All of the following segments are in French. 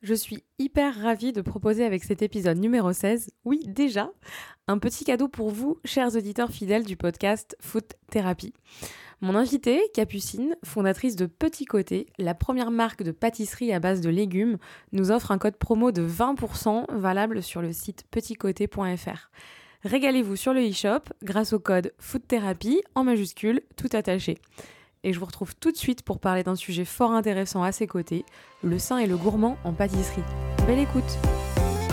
Je suis hyper ravie de proposer avec cet épisode numéro 16, oui déjà, un petit cadeau pour vous, chers auditeurs fidèles du podcast Foot Therapy. Mon invitée, Capucine, fondatrice de Petit Côté, la première marque de pâtisserie à base de légumes, nous offre un code promo de 20% valable sur le site petitcoté.fr. Régalez-vous sur le e-shop grâce au code Food Therapy en majuscule, tout attaché et je vous retrouve tout de suite pour parler d'un sujet fort intéressant à ses côtés, le sain et le gourmand en pâtisserie. Belle écoute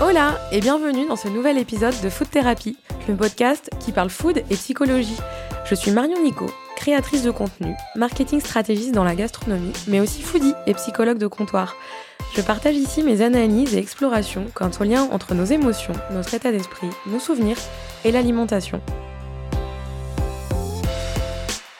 Hola et bienvenue dans ce nouvel épisode de Food Therapy, le podcast qui parle food et psychologie. Je suis Marion Nico, créatrice de contenu, marketing stratégiste dans la gastronomie, mais aussi foodie et psychologue de comptoir. Je partage ici mes analyses et explorations quant au lien entre nos émotions, notre état d'esprit, nos souvenirs et l'alimentation.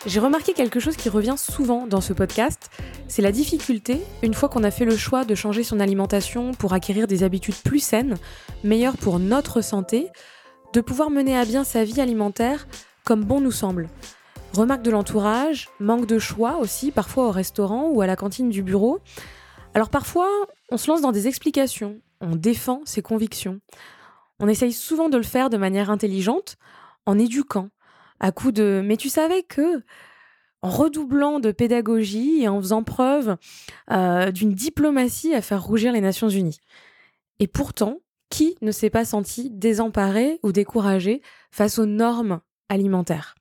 J'ai remarqué quelque chose qui revient souvent dans ce podcast, c'est la difficulté, une fois qu'on a fait le choix de changer son alimentation pour acquérir des habitudes plus saines, meilleures pour notre santé, de pouvoir mener à bien sa vie alimentaire comme bon nous semble. Remarque de l'entourage, manque de choix aussi, parfois au restaurant ou à la cantine du bureau. Alors parfois, on se lance dans des explications, on défend ses convictions. On essaye souvent de le faire de manière intelligente, en éduquant, à coup de mais tu savais que en redoublant de pédagogie et en faisant preuve euh, d'une diplomatie à faire rougir les Nations Unies. Et pourtant, qui ne s'est pas senti désemparé ou découragé face aux normes alimentaires?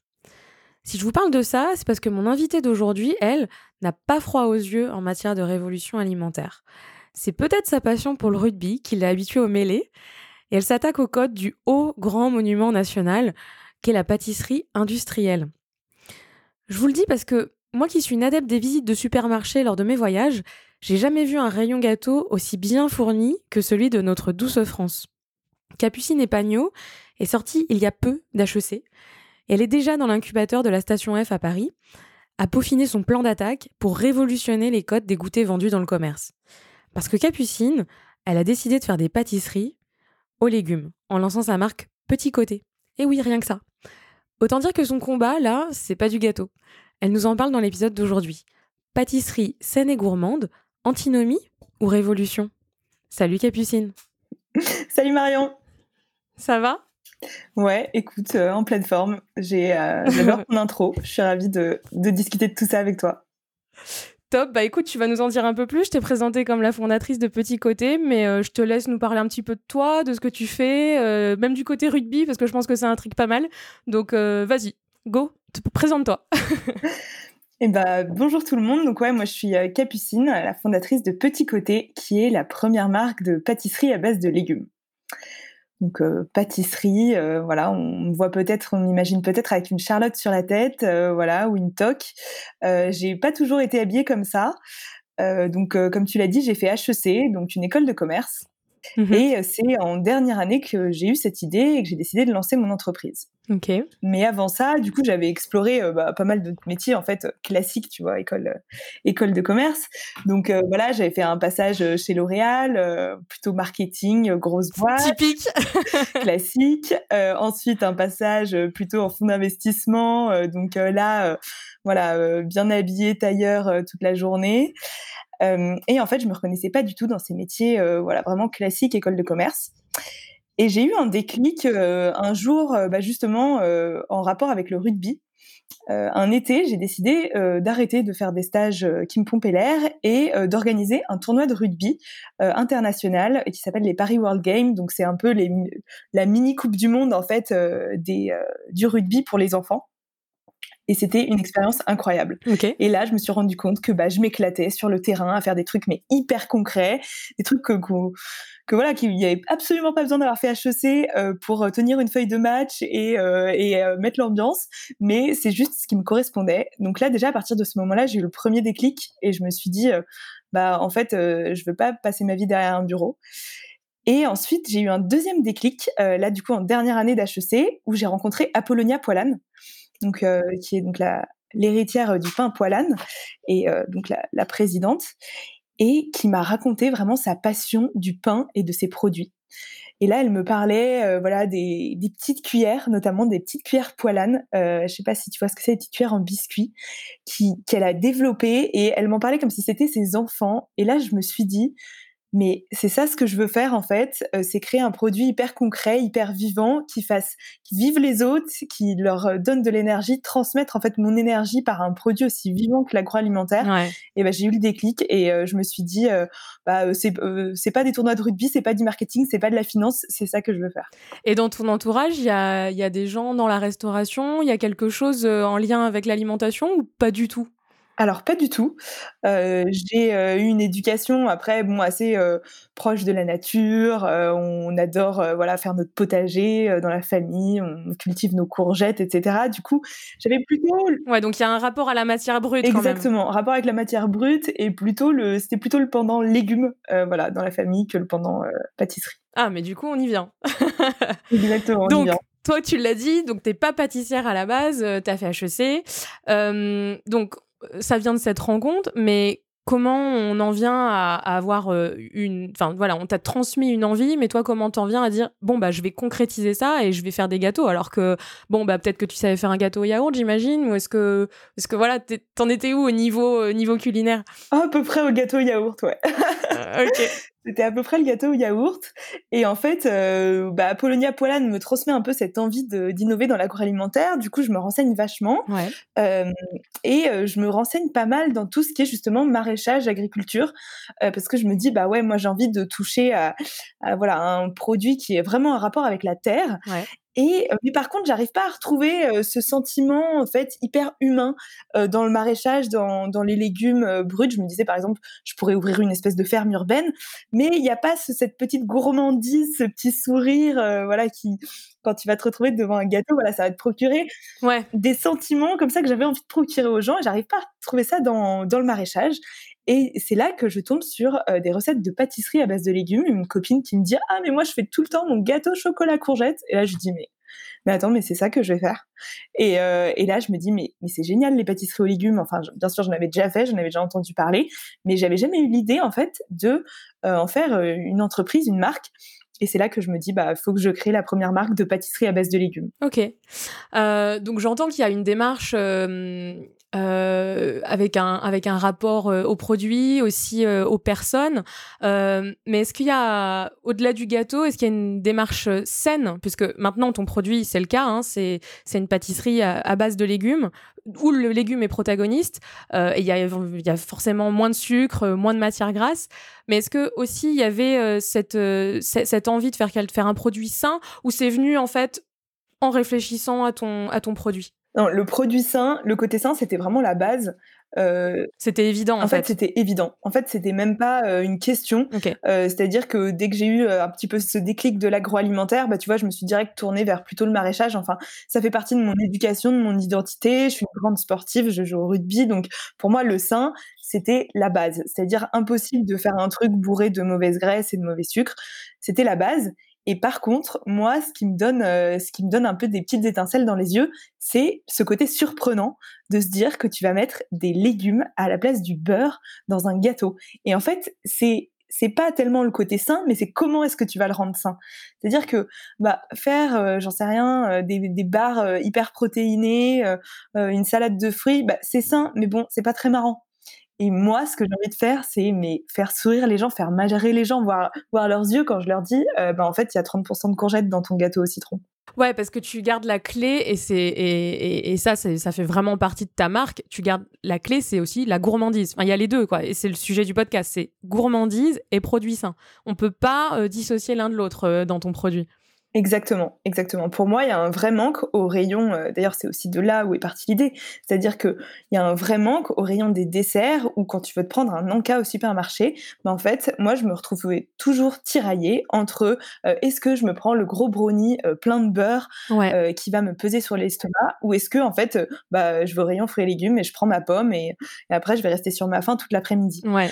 Si je vous parle de ça, c'est parce que mon invitée d'aujourd'hui, elle, n'a pas froid aux yeux en matière de révolution alimentaire. C'est peut-être sa passion pour le rugby qui l'a habituée au mêlée, et elle s'attaque au code du haut grand monument national, qu'est la pâtisserie industrielle. Je vous le dis parce que moi qui suis une adepte des visites de supermarchés lors de mes voyages, j'ai jamais vu un rayon gâteau aussi bien fourni que celui de notre douce France. Capucine Epagno est sortie il y a peu d'HEC et elle est déjà dans l'incubateur de la station F à Paris, à peaufiner son plan d'attaque pour révolutionner les codes des goûters vendus dans le commerce. Parce que Capucine, elle a décidé de faire des pâtisseries aux légumes en lançant sa marque Petit Côté. Et oui, rien que ça. Autant dire que son combat, là, c'est pas du gâteau. Elle nous en parle dans l'épisode d'aujourd'hui. Pâtisserie saine et gourmande, antinomie ou révolution? Salut Capucine Salut Marion Ça va? Ouais, écoute, euh, en pleine forme. J'ai, euh, j'adore ton intro. Je suis ravie de, de discuter de tout ça avec toi. Top, bah écoute, tu vas nous en dire un peu plus. Je t'ai présentée comme la fondatrice de Petit Côté, mais euh, je te laisse nous parler un petit peu de toi, de ce que tu fais, euh, même du côté rugby, parce que je pense que un truc pas mal. Donc euh, vas-y, go, présente-toi. Eh bah, bonjour tout le monde. Donc ouais, moi je suis Capucine, la fondatrice de Petit Côté, qui est la première marque de pâtisserie à base de légumes. Donc euh, pâtisserie, euh, voilà, on voit peut-être, on m'imagine peut-être avec une charlotte sur la tête, euh, voilà, ou une toque. j'ai pas toujours été habillée comme ça. donc comme tu l'as dit, j'ai fait HEC, donc une école de commerce. Mmh et c'est en dernière année que j'ai eu cette idée et que j'ai décidé de lancer mon entreprise. Ok. Mais avant ça, du coup, j'avais exploré bah, pas mal d'autres métiers en fait classiques, tu vois, école, école de commerce. Donc voilà, j'avais fait un passage chez L'Oréal, plutôt marketing, grosse boîte. Typique. classique. ensuite, un passage plutôt en fonds d'investissement. donc là, voilà, bien habillé, tailleur toute la journée. Euh, et en fait, je me reconnaissais pas du tout dans ces métiers, euh, voilà, vraiment classiques, école de commerce. Et j'ai eu un déclic euh, un jour, bah, justement, en rapport avec le rugby. un été, j'ai décidé d'arrêter de faire des stages qui me pompaient l'air et d'organiser un tournoi de rugby international qui s'appelle les Paris World Games. Donc c'est un peu la mini coupe du monde en fait du rugby pour les enfants. Et c'était une expérience incroyable. Et là, je me suis rendu compte que bah, je m'éclatais sur le terrain à faire des trucs mais hyper concrets, des trucs que, que, voilà, qu'il n'y avait absolument pas besoin d'avoir fait HEC euh, pour tenir une feuille de match et, euh, et euh, mettre l'ambiance, mais c'est juste ce qui me correspondait. Donc là, déjà à partir de ce moment-là, j'ai eu le premier déclic et je me suis dit, bah en fait, je veux pas passer ma vie derrière un bureau. Et ensuite, j'ai eu un deuxième déclic, là du coup en dernière année d'HEC, où j'ai rencontré Apollonia Poilane donc euh, qui est donc l'héritière euh, du pain poilane et euh, donc la, présidente, et qui m'a raconté vraiment sa passion du pain et de ses produits. Et là, elle me parlait, voilà, des, petites cuillères, notamment des petites cuillères poilane. Je sais pas si tu vois ce que c'est, des petites cuillères en biscuit, qu'elle a développées. Et elle m'en parlait comme si c'était ses enfants. Et là, je me suis dit, Mais c'est ça ce que je veux faire en fait, euh, c'est créer un produit hyper concret, hyper vivant, qui fasse, qui vive les autres, qui leur euh, donne de l'énergie, transmettre en fait mon énergie par un produit aussi vivant que l'agroalimentaire. Et ben j'ai eu le déclic et euh, je me suis dit, bah c'est c'est pas des tournois de rugby, c'est pas du marketing, c'est pas de la finance, c'est ça que je veux faire. Et dans ton entourage, il y a, y a des gens dans la restauration, il y a quelque chose en lien avec l'alimentation ou pas du tout? Alors pas du tout. Euh, j'ai euh, eu une éducation après bon assez euh, proche de la nature. on adore voilà faire notre potager dans la famille. On cultive nos courgettes, etc. Du coup, j'avais plutôt ouais donc il y a un rapport à la matière brute. Exactement, rapport avec la matière brute et plutôt le c'était plutôt le pendant légumes voilà dans la famille que le pendant pâtisserie. Ah mais du coup on y vient. Exactement. On y vient. Toi, tu l'as dit, donc t'es pas pâtissière à la base, tu as fait HEC. donc, ça vient de cette rencontre, mais comment on en vient à, avoir euh, une enfin voilà on t'a transmis une envie mais toi comment t'en viens à dire bon bah je vais concrétiser ça et je vais faire des gâteaux alors que bon bah peut-être que tu savais faire un gâteau au yaourt j'imagine ou est-ce que est-ce que voilà t'en étais où au niveau euh, niveau culinaire? À peu près au gâteau yaourt ouais. Euh, ok c'était à peu près le gâteau au yaourt. Et en fait, euh, bah, Polonia Poilane me transmet un peu cette envie d'innover dans l'agroalimentaire. Du coup, je me renseigne vachement. Euh, et euh, je me renseigne pas mal dans tout ce qui est justement maraîchage, agriculture. parce que je me dis, bah ouais, moi j'ai envie de toucher à, voilà, un produit qui est vraiment en rapport avec la terre. Et mais par contre, j'arrive pas à retrouver ce sentiment en fait hyper humain dans le maraîchage, dans, dans les légumes bruts. Je me disais par exemple, je pourrais ouvrir une espèce de ferme urbaine, mais il n'y a pas cette petite gourmandise, ce petit sourire, voilà, qui quand tu vas te retrouver devant un gâteau, voilà, ça va te procurer ouais. des sentiments comme ça que j'avais envie de procurer aux gens. Et j'arrive pas à trouver ça dans, dans le maraîchage. Et c'est là que je tombe sur des recettes de pâtisserie à base de légumes. Une copine qui me dit Ah, mais moi, je fais tout le temps mon gâteau chocolat courgette. Et là, je dis Mais, mais attends, mais c'est ça que je vais faire. Et, et là, je me dis Mais, mais c'est génial, les pâtisseries aux légumes. Enfin, bien sûr, j'en avais déjà fait, j'en avais déjà entendu parler. Mais j'avais jamais eu l'idée, en fait, de en faire une entreprise, une marque. Et c'est là que je me dis, bah, faut que je crée la première marque de pâtisserie à base de légumes. Ok. Euh, donc j'entends qu'il y a une démarche euh, euh, avec un avec un rapport aux produits, aussi aux personnes. mais est-ce qu'il y a, au-delà du gâteau, est-ce qu'il y a une démarche saine, puisque maintenant ton produit, c'est le cas, hein, c'est c'est une pâtisserie à, base de légumes où le légume est protagoniste. et il y a, y a forcément moins de sucre, moins de matière grasse. Mais est-ce que aussi il y avait cette, cette envie de faire, de faire un produit sain ou c'est venu en fait en réfléchissant à ton, à ton produit? Non, le produit sain, le côté sain, c'était vraiment la base. Euh, c'était évident, en, en fait. c'était évident. En fait, c'était même pas euh, une question. Euh, c'est-à-dire que dès que j'ai eu un petit peu ce déclic de l'agroalimentaire, bah, tu vois, je me suis direct tournée vers plutôt le maraîchage. Enfin, ça fait partie de mon éducation, de mon identité. Je suis une grande sportive, je joue au rugby. Donc, pour moi, le sain, c'était la base. C'est-à-dire impossible de faire un truc bourré de mauvaise graisse et de mauvais sucre. C'était la base. Et par contre, moi, ce qui me donne, euh, ce qui me donne un peu des petites étincelles dans les yeux, c'est ce côté surprenant de se dire que tu vas mettre des légumes à la place du beurre dans un gâteau. Et en fait, c'est c'est pas tellement le côté sain, mais c'est comment est-ce que tu vas le rendre sain. C'est-à-dire que bah faire, euh, j'en sais rien, euh, des, des barres hyper protéinées, une salade de fruits, bah, c'est sain, mais bon, c'est pas très marrant. Et moi, ce que j'ai envie de faire, c'est mais faire sourire les gens, faire majorer les gens, voir, voir leurs yeux quand je leur dis, euh, bah, en fait, il y a 30% de courgettes dans ton gâteau au citron. Ouais, parce que tu gardes la clé et c'est et, et, ça, ça fait vraiment partie de ta marque. Tu gardes la clé, c'est aussi la gourmandise. Enfin, il y a les deux, quoi. Et c'est le sujet du podcast, c'est gourmandise et produit sain. On peut pas euh, dissocier l'un de l'autre euh, dans ton produit. Exactement, exactement. Pour moi, il y a un vrai manque au rayon. Euh, d'ailleurs, c'est aussi de là où est partie l'idée. C'est-à-dire que il y a un vrai manque au rayon des desserts ou quand tu veux te prendre un encas au supermarché. Ben, en fait, moi, je me retrouvais toujours tiraillée entre euh, est-ce que je me prends le gros brownie euh, plein de beurre qui va me peser sur l'estomac ou est-ce que en fait, bah, je vais au rayon fruits et légumes et je prends ma pomme et, et après je vais rester sur ma faim toute l'après-midi. Ouais.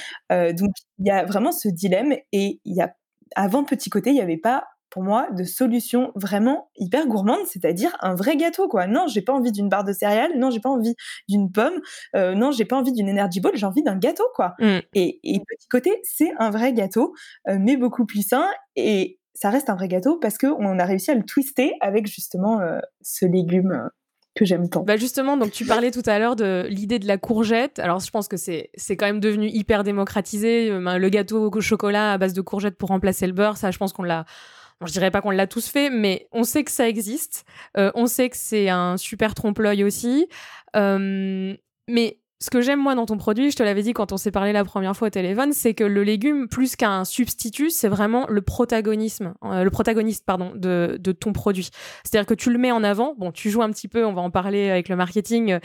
donc il y a vraiment ce dilemme et il y a avant Petit Côté, il n'y avait pas pour moi, de solutions vraiment hyper gourmandes, c'est-à-dire un vrai gâteau, quoi. Non, j'ai pas envie d'une barre de céréales, non, j'ai pas envie d'une pomme, euh, non, j'ai pas envie d'une energy ball, j'ai envie d'un gâteau, quoi. Mm. Et, petit côté, c'est un vrai gâteau, euh, mais beaucoup plus sain, et ça reste un vrai gâteau parce qu'on a réussi à le twister avec justement euh, ce légume que j'aime tant. Bah justement, donc tu parlais tout à l'heure de l'idée de la courgette. Alors je pense que c'est c'est quand même devenu hyper démocratisé. Ben, le gâteau au chocolat à base de courgettes pour remplacer le beurre, ça je pense qu'on l'a je dirais pas qu'on l'a tous fait, mais on sait que ça existe. Euh, on sait que c'est un super trompe-l'œil aussi. Euh, mais ce que j'aime moi dans ton produit, je te l'avais dit quand on s'est parlé la première fois au téléphone, c'est que le légume, plus qu'un substitut, c'est vraiment le protagonisme, euh, le protagoniste pardon de, ton produit. C'est-à-dire que tu le mets en avant. Bon, tu joues un petit peu, on va en parler avec le marketing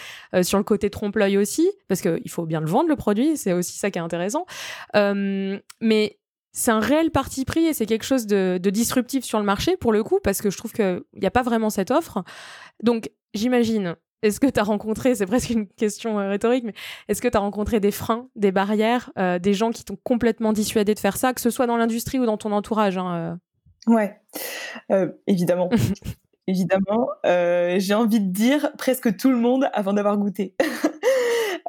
sur le côté trompe-l'œil aussi, parce qu'il faut bien le vendre le produit, c'est aussi ça qui est intéressant. mais c'est un réel parti pris et c'est quelque chose de, disruptif sur le marché pour le coup, parce que je trouve qu'il n'y a pas vraiment cette offre. Donc, j'imagine, est-ce que tu as rencontré, c'est presque une question euh, rhétorique, mais est-ce que tu as rencontré des freins, des barrières, euh, des gens qui t'ont complètement dissuadé de faire ça, que ce soit dans l'industrie ou dans ton entourage hein, euh? Ouais, évidemment. évidemment. J'ai envie de dire presque tout le monde avant d'avoir goûté.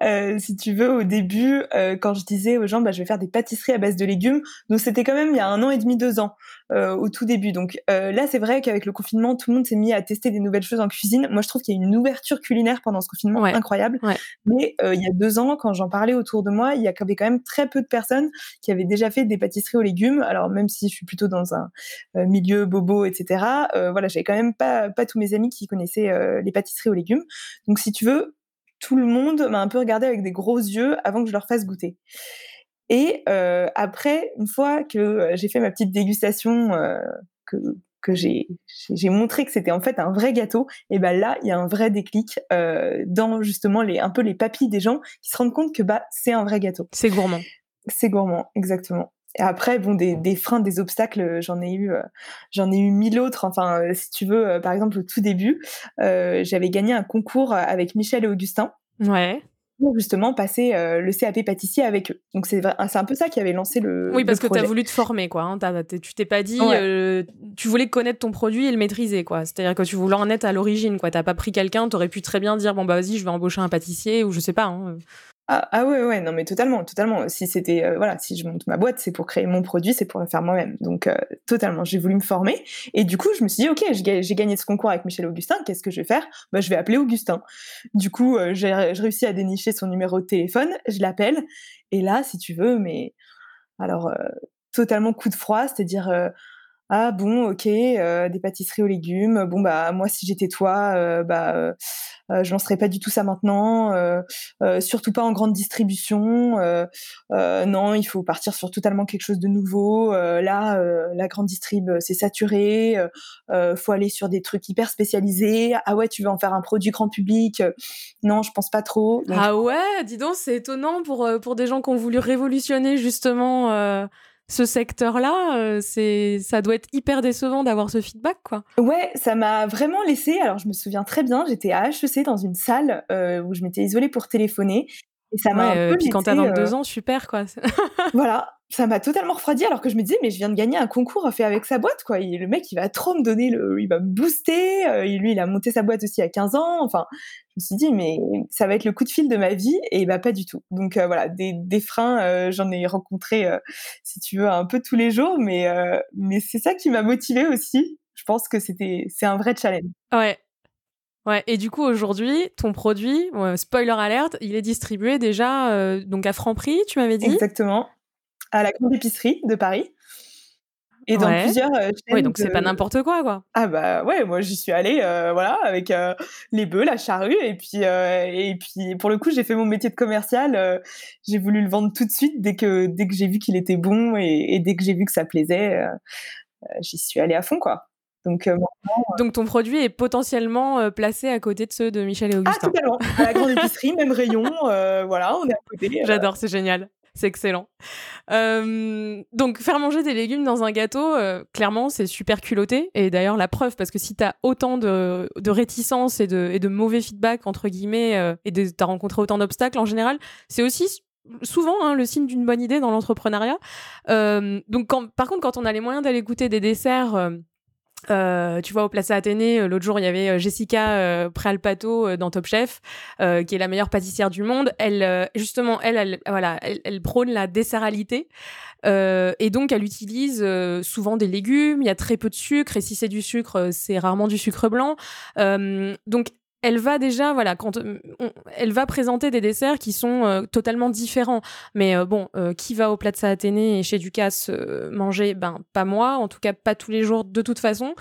Euh, si tu veux, au début, euh, quand je disais aux gens, bah, je vais faire des pâtisseries à base de légumes, donc c'était quand même il y a un an et demi, deux ans, euh, au tout début. Donc là, c'est vrai qu'avec le confinement, tout le monde s'est mis à tester des nouvelles choses en cuisine. Moi, je trouve qu'il y a une ouverture culinaire pendant ce confinement incroyable. Mais il y a deux ans, quand j'en parlais autour de moi, il y avait quand même très peu de personnes qui avaient déjà fait des pâtisseries aux légumes. Alors même si je suis plutôt dans un milieu bobo, etc. voilà, j'avais quand même pas pas tous mes amis qui connaissaient les pâtisseries aux légumes. Donc si tu veux, tout le monde m'a un peu regardé avec des gros yeux avant que je leur fasse goûter. Et euh, après, une fois que euh, j'ai fait ma petite dégustation, euh, que, que j'ai montré que c'était en fait un vrai gâteau, et ben là, il y a un vrai déclic dans justement les un peu les papilles des gens qui se rendent compte que bah c'est un vrai gâteau. C'est gourmand. C'est gourmand, exactement. Et après, bon, des, des freins, des obstacles, j'en ai eu, j'en ai eu mille autres. Enfin, si tu veux, par exemple, au tout début, j'avais gagné un concours avec Michel et Augustin. Ouais pour justement passer le CAP pâtissier avec eux. Donc c'est un peu ça qui avait lancé le Oui, parce que tu as voulu te former quoi, hein. tu t'es pas dit tu voulais connaître ton produit et le maîtriser quoi. C'est-à-dire que tu voulais en être à l'origine quoi, t'as pas pris quelqu'un, tu aurais pu très bien dire bon bah vas-y, je vais embaucher un pâtissier ou je sais pas hein. Ah, ah, ouais ouais non mais totalement totalement. Si c'était euh, voilà si je monte ma boîte c'est pour créer mon produit c'est pour le faire moi-même. Donc euh, totalement j'ai voulu me former. Et du coup je me suis dit ok j'ai gagné ce concours avec Michel Augustin qu'est-ce que je vais faire? Bah je vais appeler Augustin. Du coup euh, j'ai réussi à dénicher son numéro de téléphone je l'appelle. Et là si tu veux mais alors totalement coup de froid c'est-à-dire ah bon ok euh, des pâtisseries aux légumes. Bon bah moi si j'étais toi euh, bah euh, euh je lancerais pas du tout ça maintenant surtout pas en grande distribution non il faut partir sur totalement quelque chose de nouveau là la grande distrib c'est saturé faut aller sur des trucs hyper spécialisés. Ah ouais tu veux en faire un produit grand public non je pense pas trop ah ouais dis donc c'est étonnant pour pour des gens qui ont voulu révolutionner justement ce secteur-là, euh, c'est ça doit être hyper décevant d'avoir ce feedback, quoi. Ouais, ça m'a vraiment laissé. Alors, je me souviens très bien, j'étais à HEC dans une salle euh, où je m'étais isolée pour téléphoner. Et ça m'a un peu. Puis quand t'as 22 ans, super, quoi. voilà, ça m'a totalement refroidi alors que je me disais mais je viens de gagner un concours fait avec sa boîte quoi. le mec il va trop me donner le, il va me booster. Euh, lui il a monté sa boîte aussi à 15 ans. Enfin, je me suis dit mais ça va être le coup de fil de ma vie et bah pas du tout. Donc euh, voilà des, des freins euh, j'en ai rencontré si tu veux un peu tous les jours mais mais c'est ça qui m'a motivée aussi. Je pense que c'était c'est un vrai challenge. Ouais. Ouais, et du coup aujourd'hui, ton produit, spoiler alerte, il est distribué déjà donc à Franprix, tu m'avais dit? Exactement à la grande épicerie de Paris. Et dans plusieurs euh, Oui, donc c'est pas n'importe quoi, quoi. Ah bah ouais, moi j'y suis allée, euh, voilà, avec euh, les bœufs, la charrue, et puis et puis pour le coup j'ai fait mon métier de commercial. j'ai voulu le vendre tout de suite dès que dès que j'ai vu qu'il était bon et, dès que j'ai vu que ça plaisait, j'y suis allée à fond, quoi. Donc, Donc ton produit est potentiellement placé à côté de ceux de Michel et ah, Augustin. Ah totalement. À la grande épicerie, même rayon, voilà, on est à côté. J'adore, c'est génial. C'est excellent. donc, faire manger des légumes dans un gâteau, euh, clairement, c'est super culotté. Et d'ailleurs, la preuve, parce que si tu as autant de, de réticences et de, et de, mauvais feedback, entre guillemets, euh, et tu as rencontré autant d'obstacles en général, c'est aussi souvent hein, le signe d'une bonne idée dans l'entrepreneuriat. donc, par contre, quand on a les moyens d'aller goûter des desserts euh, tu vois, au Plaza Athénée, euh, l'autre jour, il y avait euh, Jessica euh, Prealpato dans Top Chef, qui est la meilleure pâtissière du monde. Elle, justement, elle, elle voilà, elle, prône la desseralité. et donc, elle utilise souvent des légumes. Il y a très peu de sucre. Et si c'est du sucre, c'est rarement du sucre blanc. donc, elle va déjà, voilà, quand elle va présenter des desserts qui sont totalement différents. Mais bon, qui va au Plaza Athénée et chez Ducasse manger? Ben, pas moi, en tout cas pas tous les jours de toute façon.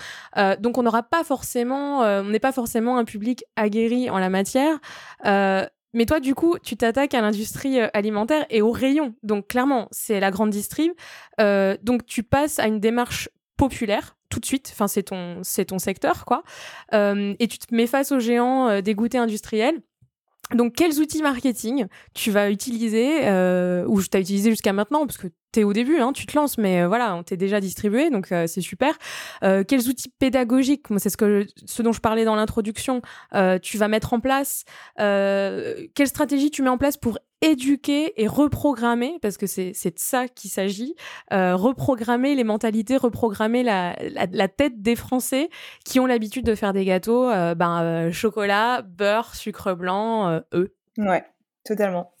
donc on n'aura pas forcément, on n'est pas forcément un public aguerri en la matière. mais toi, du coup, tu t'attaques à l'industrie alimentaire et au rayon. Donc clairement, c'est la grande distrib. donc tu passes à une démarche populaire tout de suite. Enfin, c'est ton, c'est ton secteur, quoi. Euh, et tu te mets face aux géants euh, des goûters industriels. Donc, quels outils marketing tu vas utiliser, euh, ou tu as utilisé jusqu'à maintenant, parce que tu es au début, hein, tu te lances, mais voilà, on t'est déjà distribué, donc c'est super. quels outils pédagogiques, c'est ce, que ce dont je parlais dans l'introduction, tu vas mettre en place Quelle stratégie tu mets en place pour éduquer et reprogrammer, parce que c'est de ça qu'il s'agit, euh, reprogrammer les mentalités, reprogrammer la, la, tête des Français qui ont l'habitude de faire des gâteaux, euh, ben, euh, chocolat, beurre, sucre blanc, œufs. Ouais, totalement.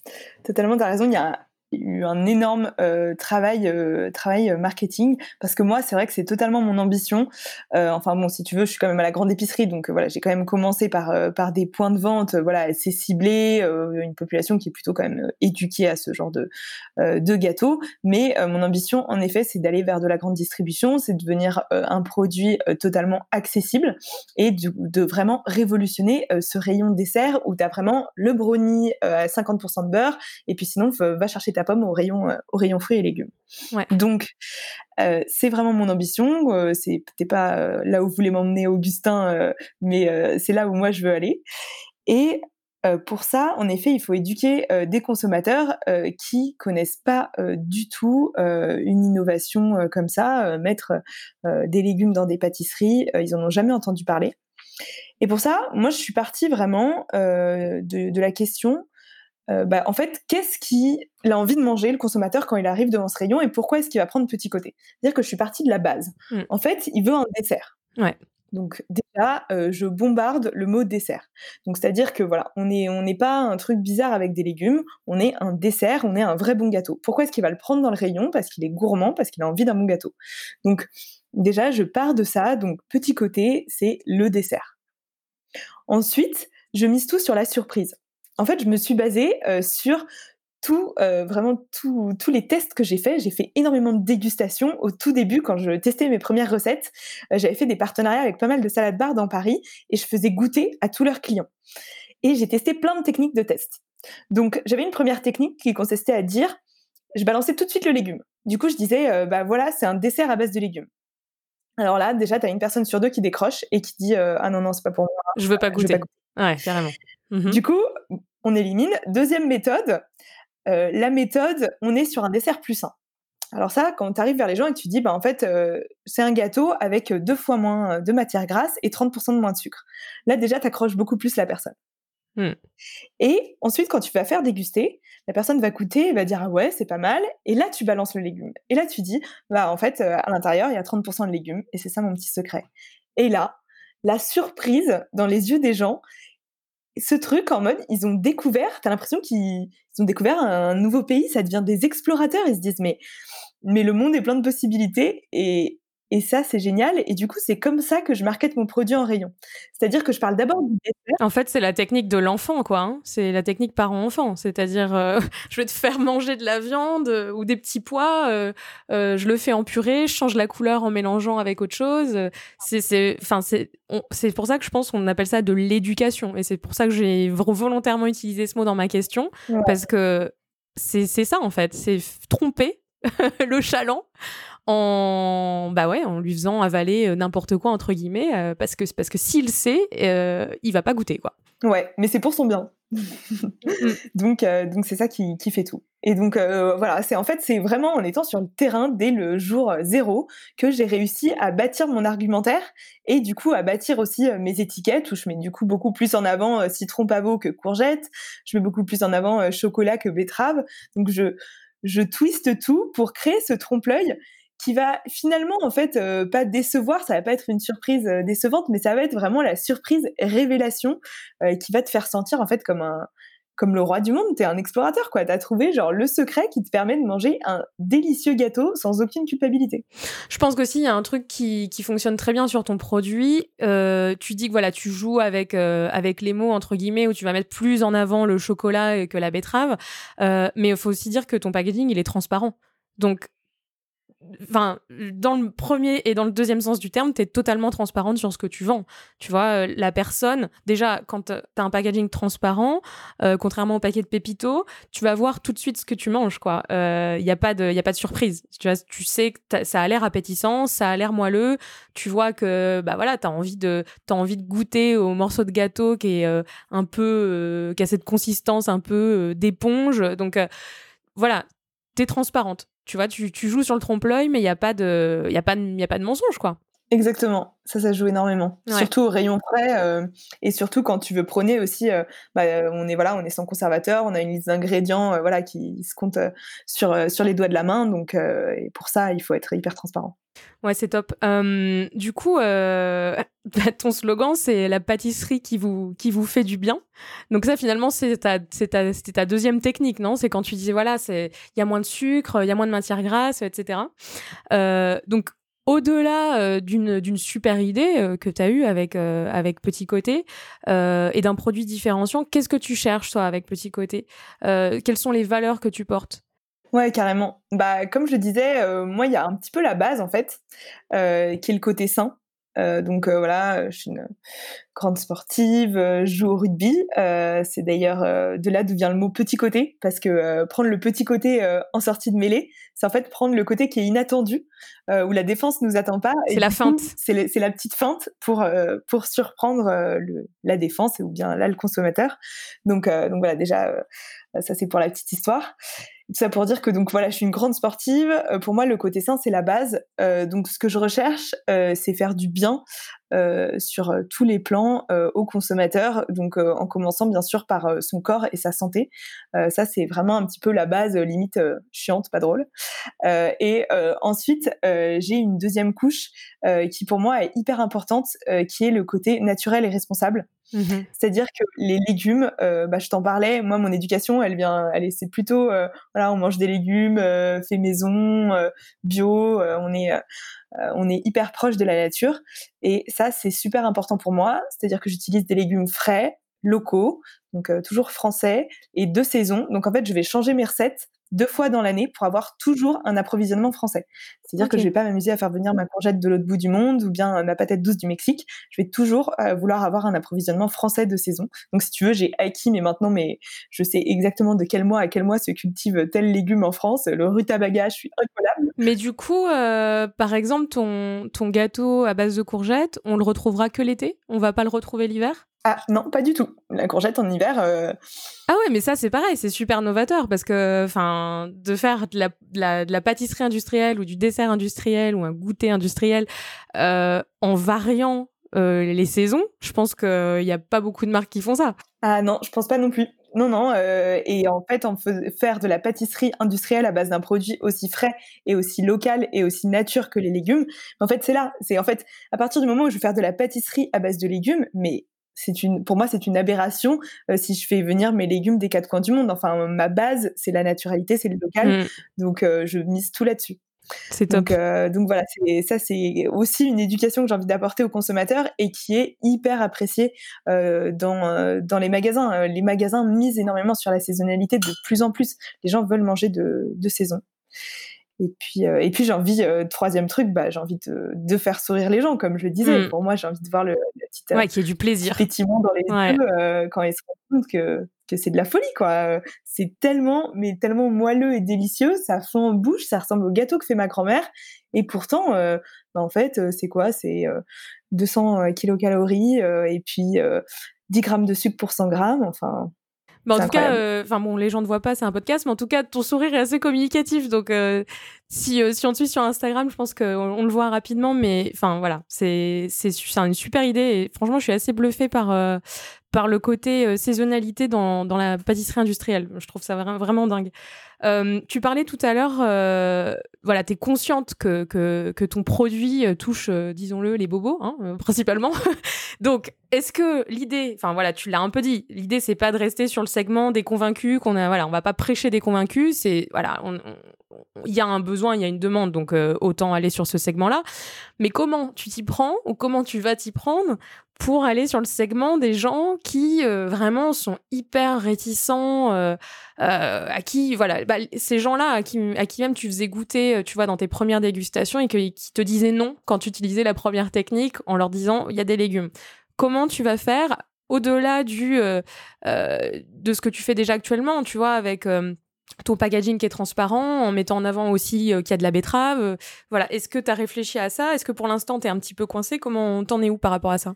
Totalement, t'as raison, il y a eu un énorme euh, travail euh, travail euh, marketing. Parce que moi c'est vrai que c'est totalement mon ambition. Enfin bon si tu veux je suis quand même à la grande épicerie donc voilà j'ai quand même commencé par par des points de vente voilà assez ciblé une population qui est plutôt quand même éduquée à ce genre de de gâteaux mais mon ambition en effet c'est d'aller vers de la grande distribution c'est de devenir un produit totalement accessible et de, de vraiment révolutionner ce rayon dessert où tu as vraiment le brownie à 50% de beurre et puis sinon va chercher ta pomme au rayon, euh, au rayon fruits et légumes. Donc, euh, c'est vraiment mon ambition. Euh, c'est peut-être pas là où voulait m'emmener Augustin, mais c'est là où moi je veux aller. Et pour ça, en effet, il faut éduquer des consommateurs qui connaissent pas du tout une innovation comme ça, mettre des légumes dans des pâtisseries, ils en ont jamais entendu parler. Et pour ça, moi, je suis partie vraiment de, de, la question euh, bah, en fait, qu'est-ce qu'il a envie de manger, le consommateur, quand il arrive devant ce rayon et pourquoi est-ce qu'il va prendre petit côté? C'est-à-dire que je suis partie de la base. Mm. En fait, il veut un dessert. Ouais. Donc déjà, euh, je bombarde le mot dessert. Donc c'est-à-dire que voilà, on n'est on n'est pas un truc bizarre avec des légumes, on est un dessert, on est un vrai bon gâteau. Pourquoi est-ce qu'il va le prendre dans le rayon? Parce qu'il est gourmand, parce qu'il a envie d'un bon gâteau. Donc déjà, je pars de ça. Donc petit côté, c'est le dessert. Ensuite, je mise tout sur la surprise en fait, je me suis basée euh, sur tout, euh, vraiment tous les tests que j'ai faits. J'ai fait énormément de dégustations au tout début quand je testais mes premières recettes. Euh, j'avais fait des partenariats avec pas mal de salades bar dans Paris et je faisais goûter à tous leurs clients. Et j'ai testé plein de techniques de test. Donc j'avais une première technique qui consistait à dire, je balançais tout de suite le légume. Du coup, je disais, bah voilà, c'est un dessert à base de légumes. Alors là, déjà, tu as une personne sur deux qui décroche et qui dit, ah non, non, c'est pas pour moi. Je veux pas goûter. Veux pas goûter. Ouais, carrément. Mmh du coup, on élimine. Deuxième méthode, euh, la méthode, on est sur un dessert plus sain. Alors ça, quand tu arrives vers les gens et que tu dis, bah, en fait, euh, c'est un gâteau avec deux fois moins de matière grasse et 30% de moins de sucre. Là, déjà, tu accroches beaucoup plus la personne. Mmh. Et ensuite, quand tu vas faire déguster, la personne va goûter et va dire, ah ouais, c'est pas mal. Et là, tu balances le légume. Et là, tu dis, bah, en fait, euh, à l'intérieur, il y a 30% de légumes. Et c'est ça mon petit secret. Et là, la surprise dans les yeux des gens, ce truc en mode, ils ont découvert, t'as l'impression qu'ils ont découvert un nouveau pays, ça devient des explorateurs, ils se disent mais, mais le monde est plein de possibilités et, et ça, c'est génial. Et du coup, c'est comme ça que je markete mon produit en rayon. C'est-à-dire que je parle d'abord du dessert. En fait, c'est la technique de l'enfant, quoi. Hein. C'est la technique parent-enfant. C'est-à-dire, euh, je vais te faire manger de la viande euh, ou des petits pois. Euh, je le fais en purée, je change la couleur en mélangeant avec autre chose. C'est, enfin, c'est, c'est pour ça que je pense qu'on appelle ça de l'éducation. Et c'est pour ça que j'ai volontairement utilisé ce mot dans ma question, parce que c'est ça en fait. C'est tromper le chaland en bah ouais en lui faisant avaler euh, n'importe quoi entre guillemets euh, parce que parce que s'il sait euh, il va pas goûter quoi. Ouais mais c'est pour son bien. Mm. donc donc c'est ça qui, qui, fait tout. Et donc voilà c'est en fait c'est vraiment en étant sur le terrain dès le jour zéro que j'ai réussi à bâtir mon argumentaire et du coup à bâtir aussi mes étiquettes où je mets du coup beaucoup plus en avant citron pavot que courgette. Je mets beaucoup plus en avant chocolat que betterave. Donc je je twiste tout pour créer ce trompe-l'œil qui va finalement en fait euh, pas décevoir, ça va pas être une surprise euh, décevante, mais ça va être vraiment la surprise révélation euh, qui va te faire sentir en fait comme un comme le roi du monde, tu es un explorateur, quoi. Tu as trouvé genre le secret qui te permet de manger un délicieux gâteau sans aucune culpabilité. Je pense qu'aussi, il y a un truc qui, qui, fonctionne très bien sur ton produit. Tu dis que voilà, tu joues avec, avec les mots, entre guillemets, où tu vas mettre plus en avant le chocolat que la betterave. Mais il faut aussi dire que ton packaging, il est transparent. Donc, enfin, dans le premier et dans le deuxième sens du terme, tu es totalement transparente sur ce que tu vends. Tu vois, euh, la personne, déjà, quand tu as un packaging transparent, euh, contrairement au paquet de Pépito, tu vas voir tout de suite ce que tu manges, quoi. Il euh, n'y a, pas de, a pas de surprise. Tu, vois, tu sais que ça a l'air appétissant, ça a l'air moelleux. Tu vois que, bah voilà, tu as, envie de, as envie de goûter au morceau de gâteau qui est un peu, qui a cette consistance un peu d'éponge. Donc, voilà, tu es transparente tu vois, tu, joues sur le trompe-l'œil, mais il n'y a, pas de, y a, pas y a pas de mensonge, quoi. Exactement, ça, ça joue énormément. Surtout au rayon frais euh, et surtout quand tu veux prôner aussi, euh, bah, on est voilà, on est sans conservateur, on a une liste d'ingrédients euh, voilà qui se compte sur sur les doigts de la main, donc et pour ça il faut être hyper transparent. Ouais, c'est top. du coup, ton slogan c'est la pâtisserie qui vous qui vous fait du bien. Donc ça finalement c'est ta c'est ta c'était ta deuxième technique, non? C'est quand tu disais voilà c'est il y a moins de sucre, il y a moins de matière grasse, etc. donc au-delà euh, d'une super idée euh, que tu as eue avec, euh, avec Petit Côté et d'un produit différenciant, qu'est-ce que tu cherches, toi, avec Petit Côté? Quelles sont les valeurs que tu portes? Ouais, carrément. Bah, comme je disais, moi, il y a un petit peu la base, en fait, qui est le côté sain. Euh, donc euh, voilà, je suis une grande sportive, euh, je joue au rugby. c'est d'ailleurs de là d'où vient le mot petit côté, parce que prendre le petit côté en sortie de mêlée, c'est en fait prendre le côté qui est inattendu, où la défense nous attend pas. C'est la feinte. C'est la petite feinte pour pour surprendre la défense ou bien là le consommateur. Donc donc voilà, déjà ça c'est pour la petite histoire. Tout ça pour dire que donc voilà, je suis une grande sportive. Euh, pour moi, le côté sain, c'est la base. Euh, donc ce que je recherche, euh, c'est faire du bien sur tous les plans aux consommateurs. Donc en commençant bien sûr par son corps et sa santé. ça, c'est vraiment un petit peu la base, limite chiante, pas drôle. et ensuite, j'ai une deuxième couche qui pour moi est hyper importante, qui est le côté naturel et responsable. Mmh C'est-à-dire que les légumes, euh, bah, je t'en parlais, moi mon éducation, elle vient, elle est, c'est plutôt, euh, voilà, on mange des légumes euh, fait maison, bio, on est, on est hyper proche de la nature, et ça c'est super important pour moi. C'est-à-dire que j'utilise des légumes frais, locaux, donc toujours français et de saison. Donc en fait, je vais changer mes recettes deux fois dans l'année pour avoir toujours un approvisionnement français. C'est-à-dire que je vais pas m'amuser à faire venir ma courgette de l'autre bout du monde ou bien ma patate douce du Mexique. Je vais toujours euh, vouloir avoir un approvisionnement français de saison. Donc si tu veux, j'ai acquis, mais maintenant, mais je sais exactement de quel mois à quel mois se cultive tel légume en France. Le rutabaga, je suis incollable. Mais du coup, euh, par exemple, ton, ton gâteau à base de courgettes, on le retrouvera que l'été? On va pas le retrouver l'hiver? Ah non, pas du tout. La courgette en hiver. Euh, ah ouais, mais ça c'est pareil, c'est super novateur parce que, enfin, de faire de la, de, la, pâtisserie industrielle ou du dessert industriel ou un goûter industriel euh, en variant euh, les saisons, je pense qu'il n'y a pas beaucoup de marques qui font ça. Ah non, je pense pas non plus. Non, non. et en fait, en faire de la pâtisserie industrielle à base d'un produit aussi frais et aussi local et aussi nature que les légumes, en fait, c'est là. C'est en fait à partir du moment où je vais faire de la pâtisserie à base de légumes, mais c'est une, pour moi, c'est une aberration euh, si je fais venir mes légumes des quatre coins du monde. Enfin, ma base, c'est la naturalité, c'est le local. Mm. Donc, euh, je mise tout là-dessus. C'est top. Donc, euh, donc voilà, ça, c'est aussi une éducation que j'ai envie d'apporter aux consommateurs et qui est hyper appréciée dans, dans les magasins. Les magasins misent énormément sur la saisonnalité de plus en plus. Les gens veulent manger de, de saison. Et puis, euh, et puis j'ai envie, euh, troisième truc, bah, j'ai envie de, de, faire sourire les gens, comme je le disais. Mm. Pour moi, j'ai envie de voir le, petit, euh, ouais, qui est du plaisir. pétillement dans les yeux quand ils se rendent compte que, que c'est de la folie, quoi. C'est tellement, mais tellement moelleux et délicieux, ça fond en bouche, ça ressemble au gâteau que fait ma grand-mère. Et pourtant, bah, en fait, c'est quoi? C'est 200 kilocalories et puis 10 grammes de sucre pour 100 grammes. Enfin, en tout cas, euh, enfin bon, les gens ne voient pas, c'est un podcast, mais en tout cas, ton sourire est assez communicatif. Donc, euh, si, euh, si on te suit sur Instagram, je pense qu'on on le voit rapidement. Mais enfin, voilà, c'est une super idée. Et franchement, je suis assez bluffée par, par le côté saisonnalité dans, dans, la pâtisserie industrielle. Je trouve ça vraiment, dingue. tu parlais tout à l'heure, voilà, tu es consciente que, que, ton produit touche, disons-le, les bobos, hein, principalement. Donc, est-ce que l'idée, enfin voilà, tu l'as un peu dit, l'idée c'est pas de rester sur le segment des convaincus, qu'on a, voilà, on va pas prêcher des convaincus, c'est voilà, il y a un besoin, il y a une demande, donc autant aller sur ce segment-là. Mais comment tu t'y prends ou comment tu vas t'y prendre pour aller sur le segment des gens qui euh, vraiment sont hyper réticents, euh, euh, à qui, voilà, bah, ces gens-là à qui, à qui même tu faisais goûter, tu vois, dans tes premières dégustations et qui te disaient non quand tu utilisais la première technique en leur disant il y a des légumes. Comment tu vas faire au-delà du de ce que tu fais déjà actuellement, tu vois, avec ton packaging qui est transparent, en mettant en avant aussi qu'il y a de la betterave. voilà. Est-ce que tu as réfléchi à ça? Est-ce que pour l'instant, tu es un petit peu coincé? Comment t'en es où par rapport à ça?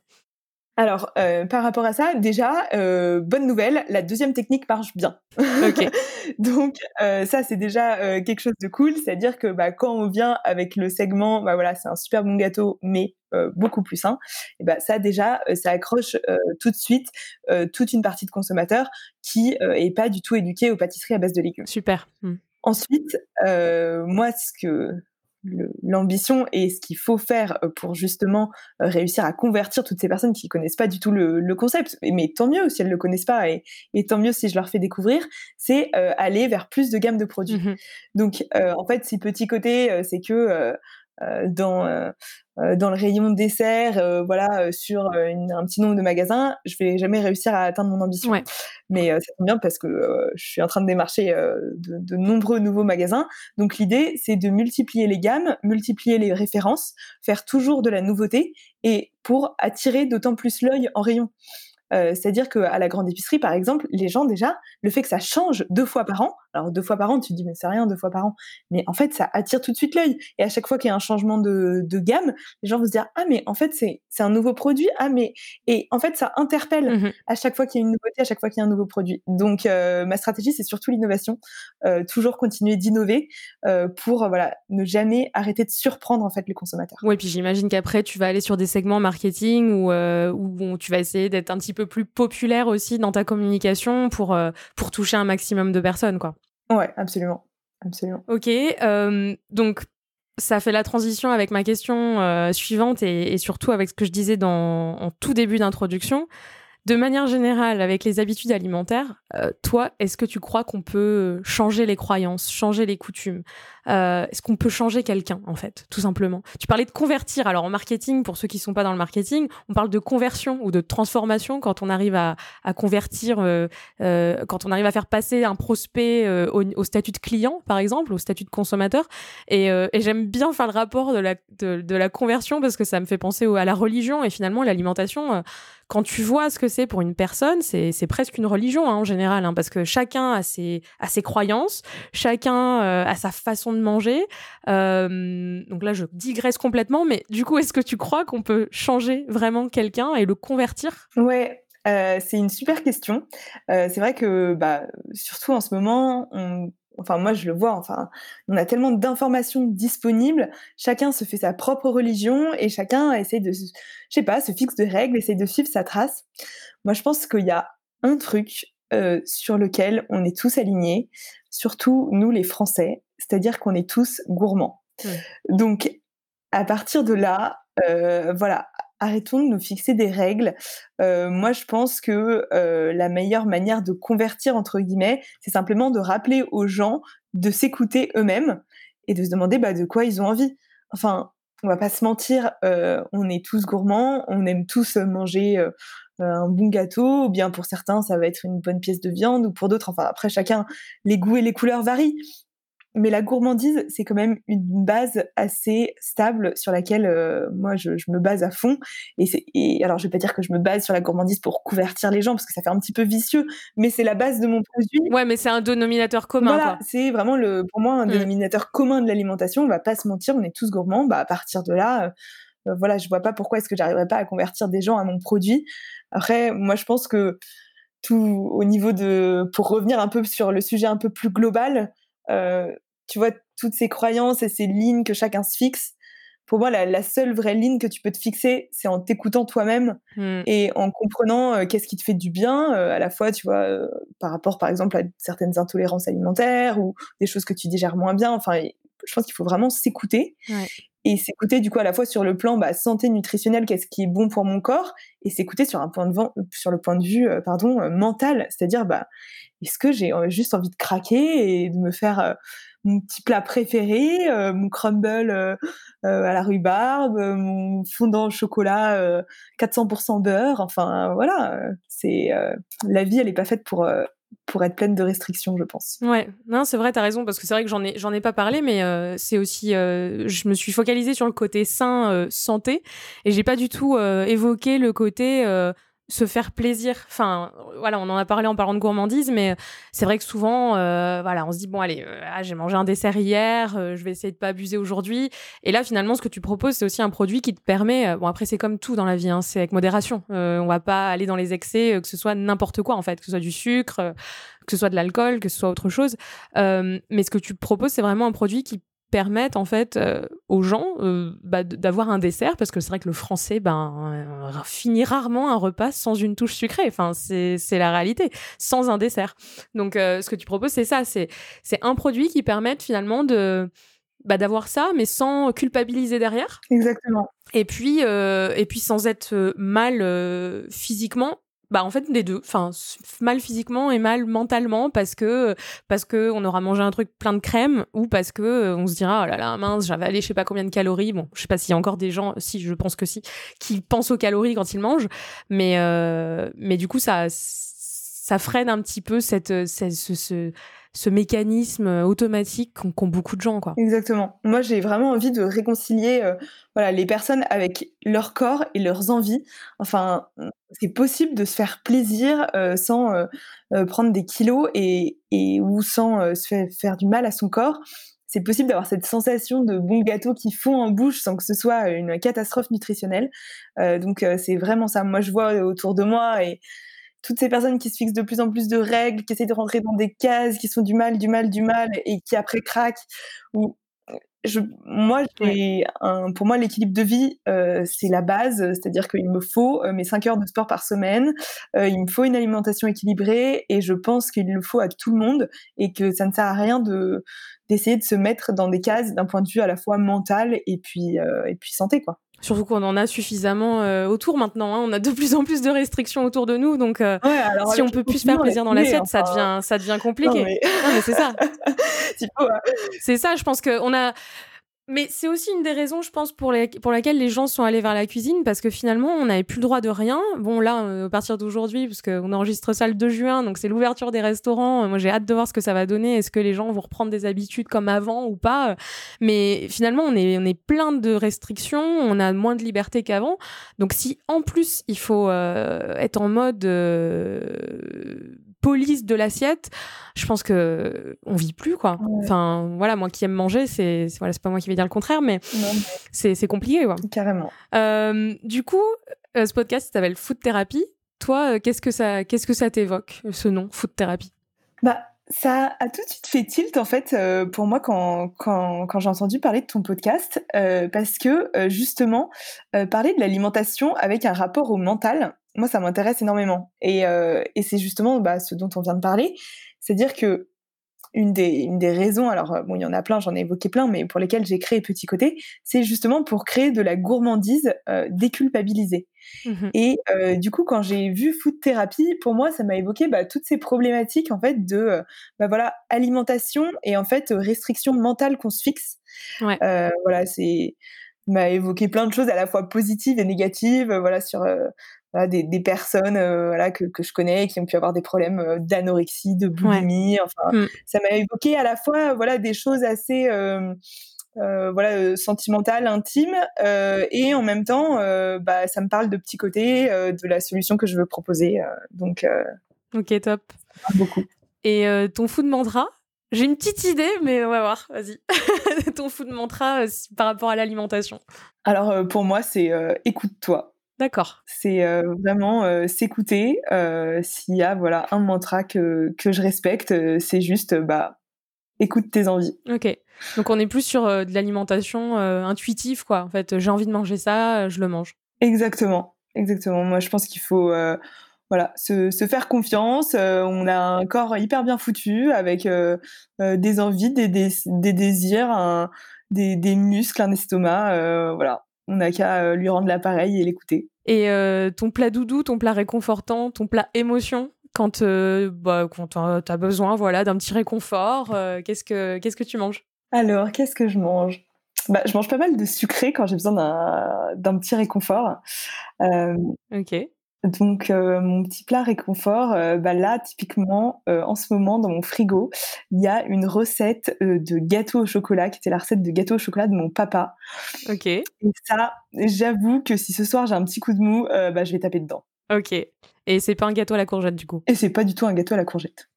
Alors, euh, par rapport à ça, déjà, euh, bonne nouvelle, la deuxième technique marche bien. Donc, euh, ça, c'est déjà quelque chose de cool. C'est-à-dire que bah, quand on vient avec le segment, bah voilà, c'est un super bon gâteau, mais beaucoup plus sain. Et bah, ça, déjà, ça accroche tout de suite toute une partie de consommateurs qui est pas du tout éduquée aux pâtisseries à base de légumes. Super. Mmh. Ensuite, moi, ce que l'ambition et ce qu'il faut faire euh, pour justement euh, réussir à convertir toutes ces personnes qui connaissent pas du tout le, concept. Mais tant mieux si elles le connaissent pas et, tant mieux si je leur fais découvrir, c'est euh, aller vers plus de gamme de produits. Mmh Donc en fait, ces petits côtés, c'est que dans euh, euh, dans le rayon dessert, voilà, sur un petit nombre de magasins, je vais jamais réussir à atteindre mon ambition. Mais ça tombe bien parce que je suis en train de démarcher de, de, nombreux nouveaux magasins. Donc l'idée, c'est de multiplier les gammes, multiplier les références, faire toujours de la nouveauté et pour attirer d'autant plus l'œil en rayon. Euh, c'est-à-dire qu'à la grande épicerie, par exemple, les gens déjà, le fait que ça change deux fois par an, alors deux fois par an, tu te dis mais c'est rien deux fois par an, mais en fait ça attire tout de suite l'œil. Et à chaque fois qu'il y a un changement de, gamme, les gens vont se dire ah mais en fait c'est c'est un nouveau produit, ah mais et en fait ça interpelle mmh à chaque fois qu'il y a une nouveauté, à chaque fois qu'il y a un nouveau produit. Donc euh, ma stratégie c'est surtout l'innovation, euh, toujours continuer d'innover pour voilà ne jamais arrêter de surprendre en fait les consommateurs. Oui, puis j'imagine qu'après tu vas aller sur des segments marketing où, où tu vas essayer d'être un petit peu plus populaire aussi dans ta communication pour, euh, pour toucher un maximum de personnes, quoi. Ouais, absolument. Absolument. Ok, euh, donc ça fait la transition avec ma question euh, suivante et, surtout avec ce que je disais en tout début d'introduction. De manière générale, avec les habitudes alimentaires, toi, est-ce que tu crois qu'on peut changer les croyances, changer les coutumes? Euh, est-ce qu'on peut changer quelqu'un, en fait, tout simplement? Tu parlais de convertir. Alors, en marketing, pour ceux qui ne sont pas dans le marketing, on parle de conversion ou de transformation quand on arrive à, convertir, euh, euh, quand on arrive à faire passer un prospect au, statut de client, par exemple, au statut de consommateur. Et, j'aime bien faire le rapport de la, conversion parce que ça me fait penser à la religion et finalement, l'alimentation quand tu vois ce que c'est pour une personne, c'est presque une religion hein, en général, hein, parce que chacun a ses, a ses croyances, chacun a sa façon de manger. Euh, donc là, je digresse complètement, mais du coup, est-ce que tu crois qu'on peut changer vraiment quelqu'un et le convertir? Ouais, euh, c'est une super question. Euh, c'est vrai que, bah, surtout en ce moment, enfin moi je le vois, enfin on a tellement d'informations disponibles, chacun se fait sa propre religion et chacun essaie de, je sais pas, se fixe de règles, essaie de suivre sa trace. Moi je pense qu'il y a un truc sur lequel on est tous alignés, surtout nous les Français, c'est-à-dire qu'on est tous gourmands. Donc, à partir de là, euh, voilà, arrêtons de nous fixer des règles. Euh, moi, je pense que euh, la meilleure manière de convertir, entre guillemets, c'est simplement de rappeler aux gens de s'écouter eux-mêmes et de se demander bah, de quoi ils ont envie. Enfin, on va pas se mentir, on est tous gourmands, on aime tous manger un bon gâteau, ou bien pour certains, ça va être une bonne pièce de viande, ou pour d'autres, enfin, après, chacun, les goûts et les couleurs varient mais la gourmandise, c'est quand même une base assez stable sur laquelle euh, moi je, me base à fond. Et, et, alors je vais pas dire que je me base sur la gourmandise pour convertir les gens parce que ça fait un petit peu vicieux, mais c'est la base de mon produit. Ouais, mais c'est un dénominateur commun. Voilà, c'est vraiment le, pour moi un mm. dénominateur commun de l'alimentation. On va pas se mentir, on est tous gourmands. Bah à partir de là, euh, euh, voilà, je vois pas pourquoi est-ce que j'arriverais pas à convertir des gens à mon produit. Après, moi je pense que tout au niveau de, pour revenir un peu sur le sujet un peu plus global tu vois, toutes ces croyances et ces lignes que chacun se fixe, pour moi, la, seule vraie ligne que tu peux te fixer, c'est en t'écoutant toi-même mmh. et en comprenant qu'est-ce qui te fait du bien, à la fois, tu vois, par rapport, par exemple, à certaines intolérances alimentaires ou des choses que tu digères moins bien. Enfin, je pense qu'il faut vraiment s'écouter. Et s'écouter du coup à la fois sur le plan bah, santé nutritionnelle, qu'est-ce qui est bon pour mon corps, et s'écouter sur un point de sur le point de vue pardon mental, c'est-à-dire bah est-ce que j'ai juste envie de craquer et de me faire mon petit plat préféré, euh, mon crumble euh, euh, à la rhubarbe, mon fondant au chocolat 400% beurre. Enfin, voilà, c'est la vie, elle n'est pas faite pour pour être pleine de restrictions, je pense. Ouais, non, c'est vrai, tu as raison, parce que c'est vrai que j'en ai, ai pas parlé, mais c'est aussi, je me suis focalisée sur le côté sain, santé, et j'ai pas du tout évoqué le côté se faire plaisir. Enfin, voilà, on en a parlé en parlant de gourmandise, mais c'est vrai que souvent, euh, voilà, on se dit bon, allez, euh, ah, j'ai mangé un dessert hier, euh, je vais essayer de pas abuser aujourd'hui. Et là, finalement, ce que tu proposes, c'est aussi un produit qui te permet. bon, après, c'est comme tout dans la vie, hein, c'est avec modération. on va pas aller dans les excès, que ce soit n'importe quoi en fait, que ce soit du sucre, que ce soit de l'alcool, que ce soit autre chose. mais ce que tu proposes, c'est vraiment un produit qui permettent en fait euh, aux gens euh, bah, d'avoir un dessert parce que c'est vrai que le français ben euh, finit rarement un repas sans une touche sucrée. Enfin c'est la réalité. Sans un dessert. Donc ce que tu proposes c'est ça. C'est c'est un produit qui permette finalement de bah, d'avoir ça mais sans culpabiliser derrière. Exactement. Et puis et puis sans être mal physiquement bah en fait des deux. Enfin mal physiquement et mal mentalement parce que parce que on aura mangé un truc plein de crème ou parce que euh, on se dira oh là là mince j'avais allé je sais pas combien de calories. Bon je sais pas s'il y a encore des gens si je pense que si qui pensent aux calories quand ils mangent. Mais euh, mais du coup ça ça freine un petit peu cette, cette ce, ce ce mécanisme euh, automatique qu'ont beaucoup de gens. Quoi. Exactement. Moi, j'ai vraiment envie de réconcilier euh, voilà, les personnes avec leur corps et leurs envies. Enfin, c'est possible de se faire plaisir euh, sans prendre des kilos et, ou sans se faire, du mal à son corps. C'est possible d'avoir cette sensation de bon gâteau qui fond en bouche sans que ce soit une catastrophe nutritionnelle. donc, c'est vraiment ça. Moi, je vois autour de moi et toutes ces personnes qui se fixent de plus en plus de règles, qui essayent de rentrer dans des cases, qui sont du mal, du mal, du mal, et qui après craquent. Ou je, moi, un, pour moi, l'équilibre de vie, euh, c'est la base, c'est-à-dire qu'il me faut euh, mes 5 heures de sport par semaine, euh, il me faut une alimentation équilibrée, et je pense qu'il le faut à tout le monde, et que ça ne sert à rien de d'essayer de se mettre dans des cases d'un point de vue à la fois mental et puis et puis santé, quoi. Surtout qu'on en a suffisamment euh, autour maintenant. Hein. On a de plus en plus de restrictions autour de nous. Donc, euh, si on peut plus se faire plaisir dans l'assiette, ça, devient, ça devient compliqué. mais... c'est ça. c'est ça, je pense qu'on a mais c'est aussi une des raisons, je pense, pour, les, pour laquelle les gens sont allés vers la cuisine, parce que finalement, on n'avait plus le droit de rien. Bon, là, euh, à partir d'aujourd'hui, parce qu'on enregistre ça le 2 juin, donc c'est l'ouverture des restaurants. Moi, j'ai hâte de voir ce que ça va donner. Est-ce que les gens vont reprendre des habitudes comme avant ou pas? Mais finalement, on est, on est plein de restrictions, on a moins de liberté qu'avant. Donc, si en plus, il faut euh, être en mode euh, police de l'assiette, je pense que on vit plus quoi. Enfin voilà, moi qui aime manger, c'est voilà, c'est pas moi qui vais dire le contraire, mais, c'est compliqué quoi. Carrément. Euh, du coup, euh, ce podcast s'appelle Food Therapy. Toi, euh, qu'est-ce que ça qu'est-ce que ça t'évoque ce nom, Food Therapy? Bah ça a tout de suite fait tilt en fait pour moi quand, quand, quand j'ai entendu parler de ton podcast parce que justement parler de l'alimentation avec un rapport au mental moi, ça m'intéresse énormément. Et, euh, et c'est justement bah, ce dont on vient de parler. C'est-à-dire que une des, une des raisons, alors euh, bon, il y en a plein, j'en ai évoqué plein, mais pour lesquelles j'ai créé Petit Côté, c'est justement pour créer de la gourmandise euh, déculpabilisée. Mmh et euh, du coup, quand j'ai vu Food Therapy, pour moi, ça m'a évoqué bah, toutes ces problématiques en fait de bah, voilà alimentation et en fait restriction mentale qu'on se fixe. Ouais. Voilà, c'est m'a évoqué plein de choses à la fois positives et négatives, voilà sur des, des, personnes euh, voilà, que, que, je connais qui ont pu avoir des problèmes euh, d'anorexie, de boulimie. Enfin, mm. ça m'a évoqué à la fois voilà, des choses assez euh, voilà, sentimentales, intimes, et en même temps, bah, ça me parle de petits côtés de la solution que je veux proposer. donc, ok, top. Beaucoup. Et ton fou de mantra? J'ai une petite idée, mais on va voir. Vas-y. ton fou de mantra par rapport à l'alimentation. Alors, pour moi, c'est écoute-toi. D'accord. C'est euh, vraiment euh, s'écouter. Euh, s'il y a voilà un mantra que, que je respecte, c'est juste bah écoute tes envies. Ok. Donc on est plus sur de l'alimentation intuitive, quoi. En fait, j'ai envie de manger ça, je le mange. Exactement, exactement. Moi, je pense qu'il faut voilà, se, faire confiance. on a un corps hyper bien foutu avec des envies, des, désirs, des, des, muscles, un estomac. voilà, on n'a qu'à lui rendre l'appareil et l'écouter. Et ton plat doudou, ton plat réconfortant, ton plat émotion, quand, bah, quand tu as besoin voilà, d'un petit réconfort, qu'est-ce, que, qu'est-ce que tu manges? Alors, qu'est-ce que je mange? Bah, Je mange pas mal de sucré quand j'ai besoin d'un, d'un petit réconfort. ok. Donc mon petit plat réconfort, bah là typiquement en ce moment dans mon frigo, il y a une recette de gâteau au chocolat qui était la recette de gâteau au chocolat de mon papa. Ok. Et ça, j'avoue que si ce soir j'ai un petit coup de mou, bah je vais taper dedans. Ok. Et c'est pas un gâteau à la courgette du coup? Et c'est pas du tout un gâteau à la courgette.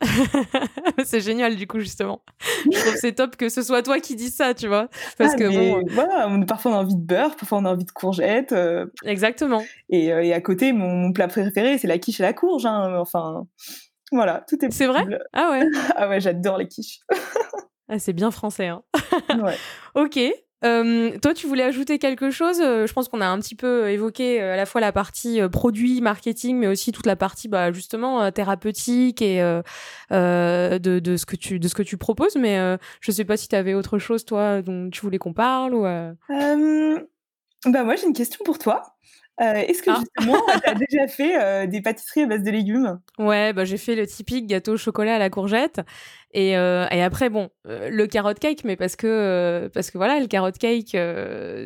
c'est génial du coup justement. Je trouve c'est top que ce soit toi qui dis ça, tu vois, parce ah, que bon. Voilà, parfois on a envie de beurre, parfois on a envie de courgette. Euh, Exactement. Et, euh, et, à côté, mon, plat préféré, c'est la quiche à la courge. Hein, enfin, voilà, tout est. C'est vrai? Ah ouais. ah ouais, j'adore les quiches. ah, c'est bien français. Hein. ouais. ok. Euh, toi, tu voulais ajouter quelque chose euh, Je pense qu'on a un petit peu évoqué euh, à la fois la partie produit, marketing, mais aussi toute la partie bah, justement thérapeutique et de, de, ce que tu, de ce que tu proposes. Mais je ne sais pas si tu avais autre chose, toi, dont tu voulais qu'on parle ou, Bah moi, j'ai une question pour toi. Est-ce que ah. justement, tu as déjà fait des pâtisseries à base de légumes? Ouais, bah, j'ai fait le typique gâteau au chocolat à la courgette. Et, euh, et après, bon, euh, le carrot cake, mais parce que, euh, parce que voilà, le carrot cake,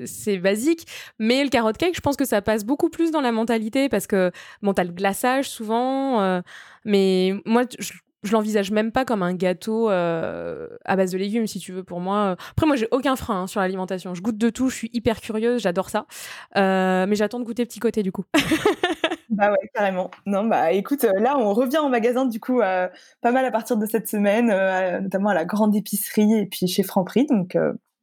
c'est basique. Mais le carrot cake, je pense que ça passe beaucoup plus dans la mentalité parce que, bon, t'as le glaçage souvent. mais moi, je, je l'envisage même pas comme un gâteau à base de légumes, si tu veux, pour moi. Après, moi, j'ai aucun frein hein, sur l'alimentation. Je goûte de tout, je suis hyper curieuse, j'adore ça. mais j'attends de goûter petit côté, du coup. Bah ouais, carrément. Non, bah écoute, euh, là, on revient en magasin, du coup, euh, pas mal à partir de cette semaine, euh, notamment à la grande épicerie et puis chez Franprix. Donc,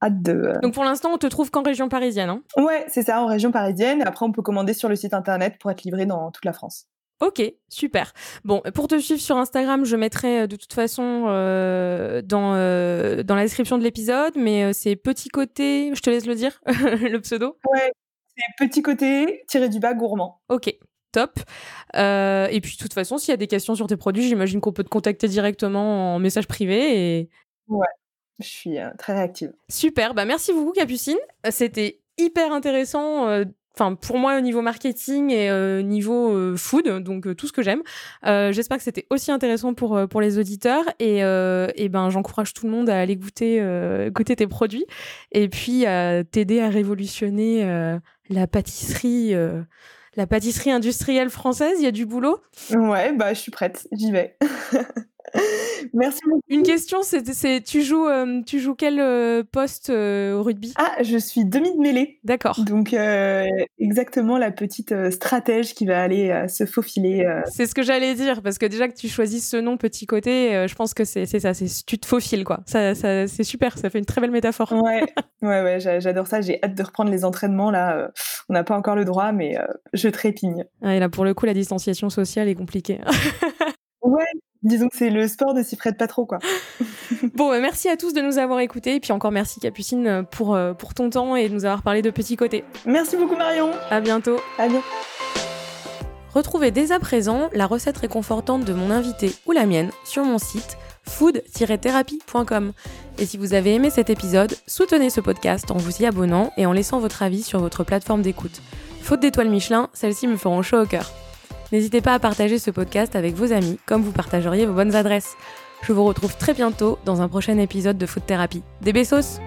hâte de. Donc, pour l'instant, on te trouve qu'en région parisienne, hein? Ouais, c'est ça, en région parisienne. Après, on peut commander sur le site internet pour être livré dans toute la France. Ok, super. Bon, pour te suivre sur Instagram, je mettrai de toute façon dans, dans la description de l'épisode, mais c'est petit côté, je te laisse le dire, le pseudo. Ouais, c'est petit côté tiré du bas gourmand. Ok, top. Euh, et puis, de toute façon, s'il y a des questions sur tes produits, j'imagine qu'on peut te contacter directement en message privé. Et... Ouais, je suis euh, très réactive. Super, bah merci beaucoup, Capucine. C'était hyper intéressant. Euh, enfin, pour moi, au niveau marketing et au niveau food, donc tout ce que j'aime. J'espère que c'était aussi intéressant pour, pour les auditeurs. Et, et ben, j'encourage tout le monde à aller goûter, goûter tes produits et puis à t'aider à révolutionner la pâtisserie la pâtisserie industrielle française, il y a du boulot? Ouais, bah je suis prête, j'y vais. Merci beaucoup. Une question, c'est tu joues euh, tu joues quel euh, poste euh, au rugby? Ah, je suis demi de mêlée. D'accord. Donc exactement la petite stratège qui va aller se faufiler. C'est ce que j'allais dire parce que déjà que tu choisisses ce nom petit côté, je pense que c'est ça, c'est tu te faufiles quoi. Ça, c'est super, ça fait une très belle métaphore. Ouais, ouais, ouais, j'adore ça. J'ai hâte de reprendre les entraînements là. on n'a pas encore le droit, mais je trépigne. et là pour le coup, la distanciation sociale est compliquée. Disons que c'est le sport de s'y prête pas trop, quoi. bon, bah, merci à tous de nous avoir écoutés. Et puis encore merci, Capucine, pour, euh, pour ton temps et de nous avoir parlé de petits côtés. Merci beaucoup, Marion. À bientôt. À bientôt. Retrouvez dès à présent la recette réconfortante de mon invité ou la mienne sur mon site food-thérapie.com. Et si vous avez aimé cet épisode, soutenez ce podcast en vous y abonnant et en laissant votre avis sur votre plateforme d'écoute. Faute d'étoiles Michelin, celles-ci me feront chaud au cœur. N'hésitez pas à partager ce podcast avec vos amis, comme vous partageriez vos bonnes adresses. Je vous retrouve très bientôt dans un prochain épisode de Food Thérapie. Des bessos